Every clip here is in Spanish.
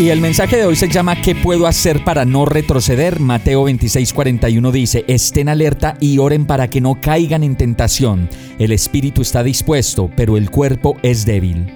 Y el mensaje de hoy se llama ¿Qué puedo hacer para no retroceder? Mateo 26:41 dice, estén alerta y oren para que no caigan en tentación. El espíritu está dispuesto, pero el cuerpo es débil.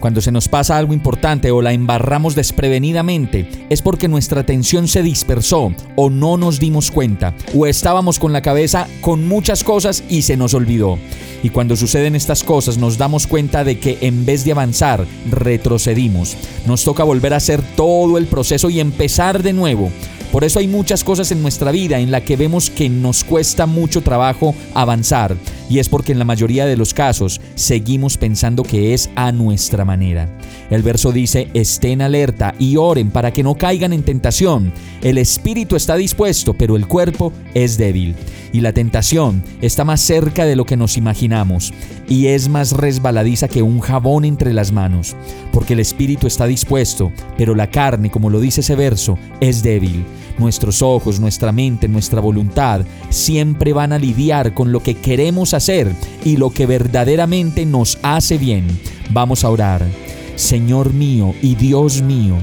Cuando se nos pasa algo importante o la embarramos desprevenidamente, es porque nuestra atención se dispersó o no nos dimos cuenta, o estábamos con la cabeza con muchas cosas y se nos olvidó. Y cuando suceden estas cosas nos damos cuenta de que en vez de avanzar, retrocedimos. Nos toca volver a hacer todo el proceso y empezar de nuevo. Por eso hay muchas cosas en nuestra vida en la que vemos que nos cuesta mucho trabajo avanzar y es porque en la mayoría de los casos seguimos pensando que es a nuestra manera. El verso dice, estén alerta y oren para que no caigan en tentación. El espíritu está dispuesto, pero el cuerpo es débil. Y la tentación está más cerca de lo que nos imaginamos y es más resbaladiza que un jabón entre las manos, porque el espíritu está dispuesto, pero la carne, como lo dice ese verso, es débil. Nuestros ojos, nuestra mente, nuestra voluntad siempre van a lidiar con lo que queremos hacer y lo que verdaderamente nos hace bien. Vamos a orar. Señor mío y Dios mío,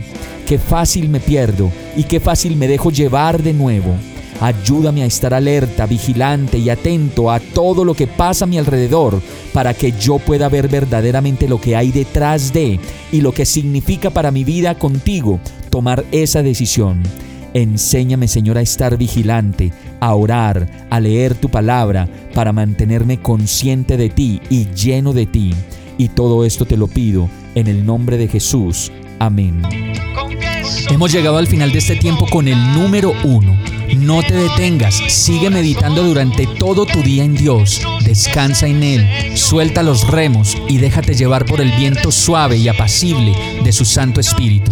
qué fácil me pierdo y qué fácil me dejo llevar de nuevo. Ayúdame a estar alerta, vigilante y atento a todo lo que pasa a mi alrededor para que yo pueda ver verdaderamente lo que hay detrás de y lo que significa para mi vida contigo tomar esa decisión. Enséñame, Señor, a estar vigilante, a orar, a leer tu palabra, para mantenerme consciente de ti y lleno de ti. Y todo esto te lo pido en el nombre de Jesús. Amén. Hemos llegado al final de este tiempo con el número uno. No te detengas, sigue meditando durante todo tu día en Dios, descansa en Él, suelta los remos y déjate llevar por el viento suave y apacible de su Santo Espíritu.